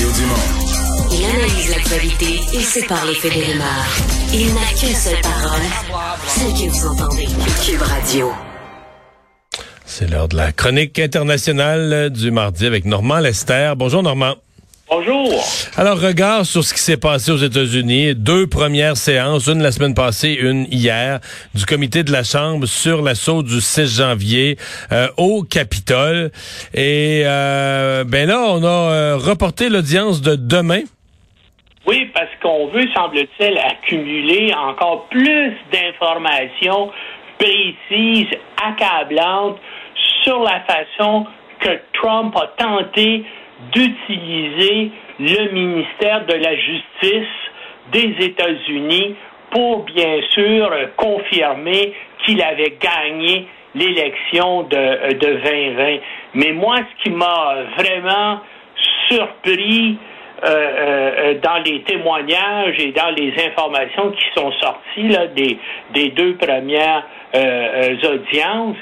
Mario Dumont. Il analyse l'actualité et sépare les faits des. Il n'a qu'une seule parole, celle que vous entendez. Cube Radio. C'est l'heure de la chronique internationale du mardi avec Normand Lester. Bonjour Normand. Bonjour. Alors, regard sur ce qui s'est passé aux États-Unis. Deux premières séances, une la semaine passée, une hier, du comité de la Chambre sur l'assaut du 6 janvier euh, au Capitole. Et euh, ben là, on a euh, reporté l'audience de demain. Oui, parce qu'on veut, semble-t-il, accumuler encore plus d'informations précises, accablantes sur la façon que Trump a tenté d'utiliser le ministère de la Justice des États-Unis pour bien sûr confirmer qu'il avait gagné l'élection de, de 2020. Mais moi, ce qui m'a vraiment surpris euh, euh, dans les témoignages et dans les informations qui sont sorties des, des deux premières euh, audiences,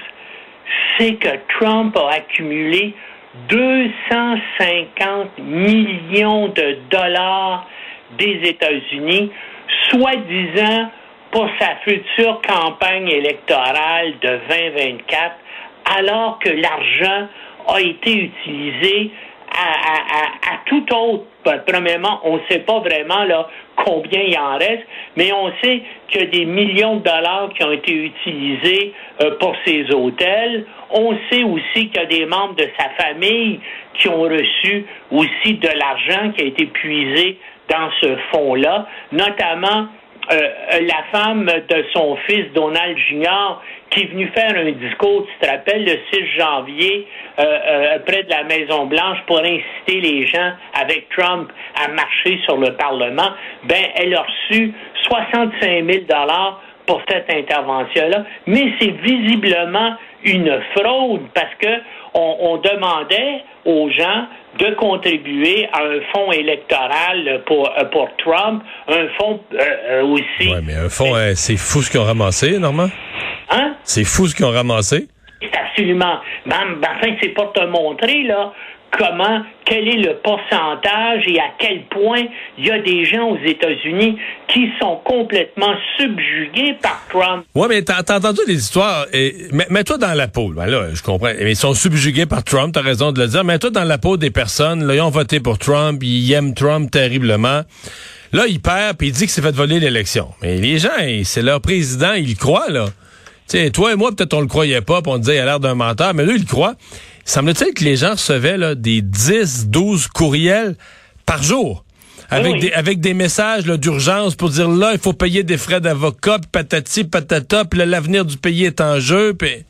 c'est que Trump a accumulé 250 millions de dollars des États-Unis, soi-disant pour sa future campagne électorale de 2024, alors que l'argent a été utilisé à, tout autre. Ben, premièrement, on ne sait pas vraiment là, combien il en reste, mais on sait qu'il y a des millions de dollars qui ont été utilisés euh, pour ces hôtels. On sait aussi qu'il y a des membres de sa famille qui ont reçu aussi de l'argent qui a été puisé dans ce fonds-là, notamment euh, la femme de son fils Donald Jr. qui est venu faire un discours, tu te rappelles, le 6 janvier euh, euh, près de la Maison Blanche pour inciter les gens avec Trump à marcher sur le Parlement, ben elle a reçu 65 000 dollars pour cette intervention-là, mais c'est visiblement une fraude parce que on, demandait aux gens de contribuer à un fonds électoral pour, euh, pour Trump, un fonds euh, euh, aussi. Oui, mais un fonds, c'est fou ce qu'ils ont ramassé, Normand. Hein? C'est fou ce qu'ils ont ramassé. C'est absolument. Ben, ben, enfin, c'est pour te montrer, là, comment, quel est le pourcentage et à quel point il y a des gens aux États-Unis qui sont complètement subjugués par Trump. Oui, mais t'as entendu des histoires. Mets-toi dans la peau. Là, je comprends. Ils sont subjugués par Trump, t'as raison de le dire. Mets-toi dans la peau des personnes. Là, ils ont voté pour Trump, ils aiment Trump terriblement. Là, il perd, puis il dit que c'est fait voler l'élection. Mais les gens, c'est leur président, ils le croient, là. sais, toi et moi, peut-être on le croyait pas, puis on disait il a l'air d'un menteur, mais lui, il le croit. Semble-t-il que les gens recevaient là, des 10, 12 courriels par jour. Avec, des, avec des messages d'urgence pour dire là, il faut payer des frais d'avocat, patati, patata, puis l'avenir du pays est en jeu. Pis...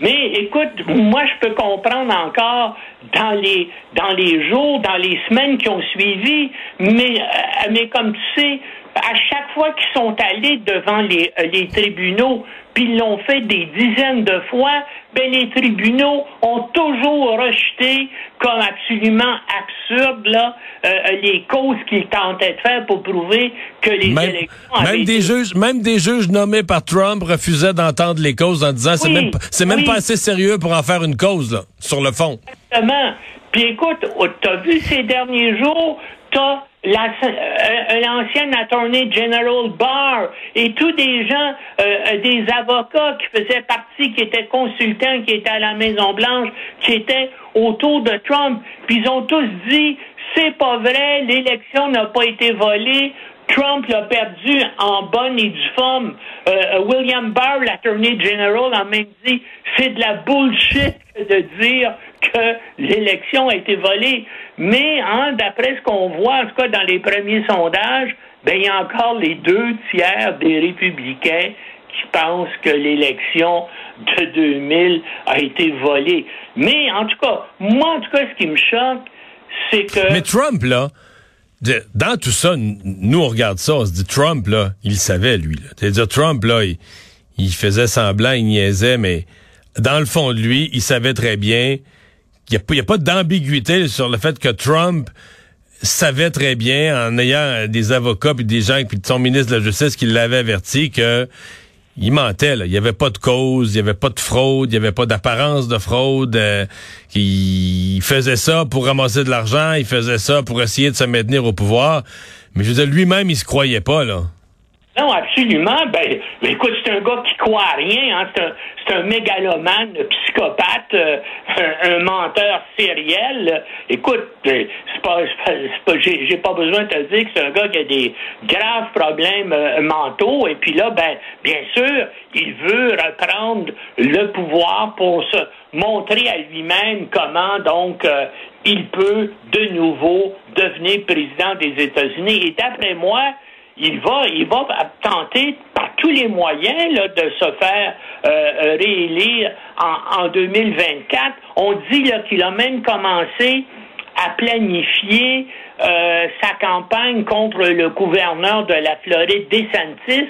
Mais écoute, moi je peux comprendre encore dans les dans les jours, dans les semaines qui ont suivi, mais euh, mais comme tu sais, à chaque fois qu'ils sont allés devant les, euh, les tribunaux, puis ils l'ont fait des dizaines de fois, ben les tribunaux ont toujours rejeté comme absolument absurde là, euh, les causes qu'ils tentaient de faire pour prouver que les élections même des juges même des juges nommés par Trump refusaient d'entendre les causes en disant c'est même c'est même pas assez sérieux pour en faire une cause là, sur le fond. Exactement. Puis écoute, t'as vu ces derniers jours, t'as euh, l'ancien attorney general Barr et tous des gens, euh, euh, des avocats qui faisaient partie, qui étaient consultants, qui étaient à la Maison Blanche, qui étaient autour de Trump, puis ils ont tous dit c'est pas vrai, l'élection n'a pas été volée, Trump l'a perdu en bonne et due forme. William Barr, l'attorney general, a même dit c'est de la bullshit de dire que l'élection a été volée. Mais hein, d'après ce qu'on voit, en tout cas dans les premiers sondages, ben, il y a encore les deux tiers des républicains qui pensent que l'élection de 2000 a été volée. Mais en tout cas, moi, en tout cas, ce qui me choque, c'est que... Mais Trump, là, dans tout ça, nous, on regarde ça, on se dit, Trump, là, il savait, lui. C'est-à-dire, Trump, là, il, il, faisait semblant, il niaisait, mais dans le fond de lui, il savait très bien il n'y a, pas d'ambiguïté sur le fait que Trump savait très bien, en ayant des avocats puis des gens, puis son ministre de la Justice qui l'avait averti, que il mentait. Il n'y avait pas de cause, il n'y avait pas de fraude, il n'y avait pas d'apparence de fraude. Euh, il faisait ça pour ramasser de l'argent, il faisait ça pour essayer de se maintenir au pouvoir. Mais je veux dire, lui-même, il se croyait pas, là. Non, absolument. Ben, ben, écoute, c'est un gars qui croit à rien. Hein. C'est un, un, mégalomane, un psychopathe, euh, un, menteur sériel. Écoute, ben, c'est pas, pas j'ai, pas besoin de te dire que c'est un gars qui a des graves problèmes euh, mentaux. Et puis là, ben, bien sûr, il veut reprendre le pouvoir pour se montrer à lui-même comment donc euh, il peut de nouveau devenir président des États-Unis. Et d'après moi, il va, il va tenter par tous les moyens là, de se faire euh, euh réélire en, en 2024. On dit qu'il a même commencé à planifier euh, sa campagne contre le gouverneur de la Floride, DeSantis,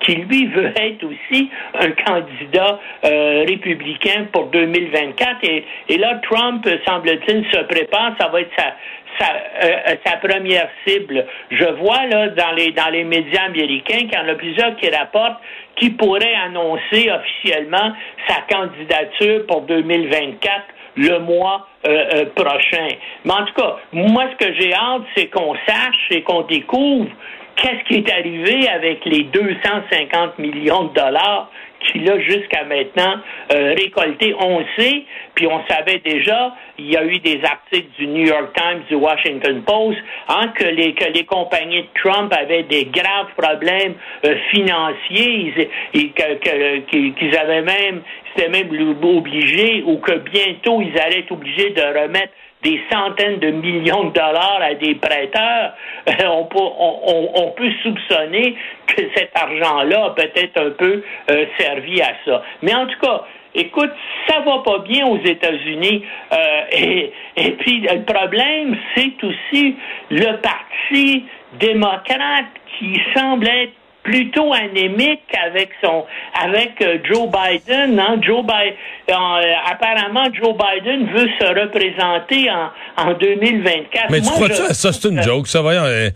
qui lui veut être aussi un candidat euh, républicain pour 2024. Et, et là, Trump, semble-t-il, se prépare. Ça va être sa, sa, euh, sa, première cible. Je vois là dans les dans les médias américains qu'il y en a plusieurs qui rapportent qui pourrait annoncer officiellement sa candidature pour 2024 le mois euh, euh, prochain. Mais en tout cas, moi, ce que j'ai hâte, c'est qu'on sache et qu'on découvre qu'est-ce qui est arrivé avec les 250 millions de dollars qu'il a jusqu'à maintenant euh, récolté. On sait, puis on savait déjà, il y a eu des articles du New York Times, du Washington Post, hein, que, les, que les compagnies de Trump avaient des graves problèmes euh, financiers qu'ils avaient même, c'était même obligé ou que bientôt ils allaient être obligés de remettre des centaines de millions de dollars à des prêteurs, on peut, on, peut soupçonner que cet argent-là a peut-être un peu euh, servi à ça. Mais en tout cas, écoute, ça va pas bien aux États-Unis. Euh, et puis le problème, c'est aussi le Parti démocrate qui semble être plutôt anémique avec son avec euh, Joe Biden. Hein? Joe Biden euh, apparemment Joe Biden veut se représenter en, en 2024. Mais tu crois ça, ça? C'est une joke, ça voyons. Euh,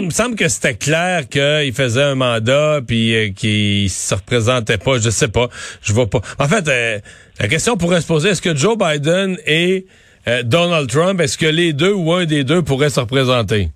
me semble que c'était clair qu'il faisait un mandat puis qu'il se représentait pas. Je sais pas, je vois pas. En fait, la question pourrait se poser est-ce que Joe Biden et Donald Trump, est-ce que les deux ou un des deux pourrait se représenter?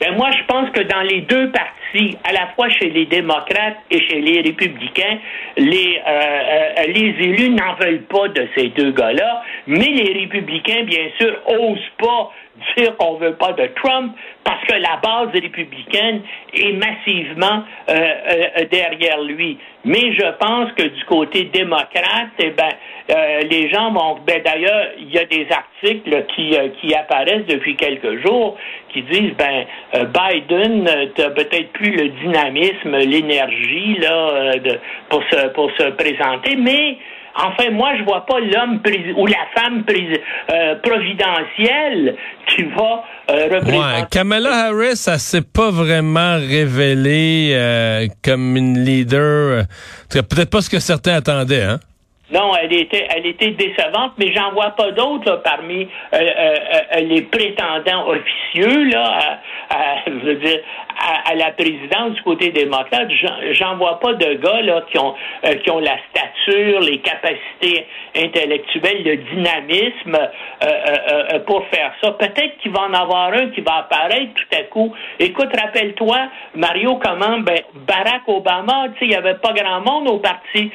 Ben moi, je pense que dans les deux parties à la fois chez les démocrates et chez les républicains, les, euh, euh, les élus n'en veulent pas de ces deux gars-là, mais les républicains, bien sûr, osent pas dire qu'on veut pas de Trump parce que la base républicaine est massivement euh, euh, derrière lui. Mais je pense que du côté démocrate, eh ben, euh, les gens vont. Ben, D'ailleurs, il y a des articles qui, qui apparaissent depuis quelques jours qui disent ben Biden n'a peut-être plus le dynamisme, l'énergie là de, pour se pour se présenter, mais Enfin, moi, je vois pas l'homme ou la femme euh, providentielle qui va euh, représenter. Ouais, Kamala Harris, ça s'est pas vraiment révélé euh, comme une leader. Peut-être pas ce que certains attendaient, hein? Non, elle était, elle était décevante, mais j'en vois pas d'autres parmi les prétendants officieux là, à, la présidence du côté démocrate, j'en vois pas de gars là qui ont euh, qui ont la stature, les capacités intellectuelles, le dynamisme euh, euh, pour faire ça. Peut-être qu'il va en avoir un qui va apparaître tout à coup. Écoute, rappelle-toi, Mario, comment Barack Obama, il y avait pas grand monde au parti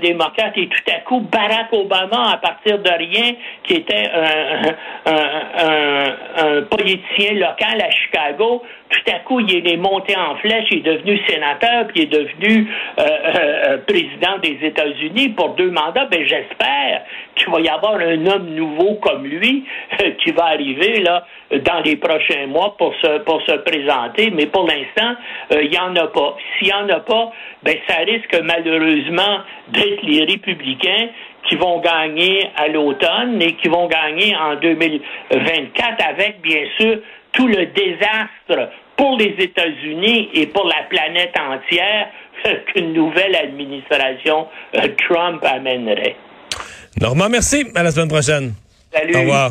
démocrate et tout à coup Barack Obama, à partir de rien, qui était un, un, un politicien local à Chicago, tout à coup, il est monté en flèche, il est devenu sénateur, puis il est devenu euh, euh, euh, président des États-Unis pour deux mandats. Ben, j'espère qu'il va y avoir un homme nouveau comme lui qui va arriver là dans les prochains mois pour se pour se présenter. Mais pour l'instant, il n'y en a pas. S'il n'y en a pas, ben ça risque malheureusement d'être les républicains qui vont gagner à l'automne et qui vont gagner en 2024 avec, bien sûr, tout le désastre pour les États-Unis et pour la planète entière qu'une nouvelle administration euh, Trump amènerait. Normand, merci. À la semaine prochaine. Salut. Au revoir.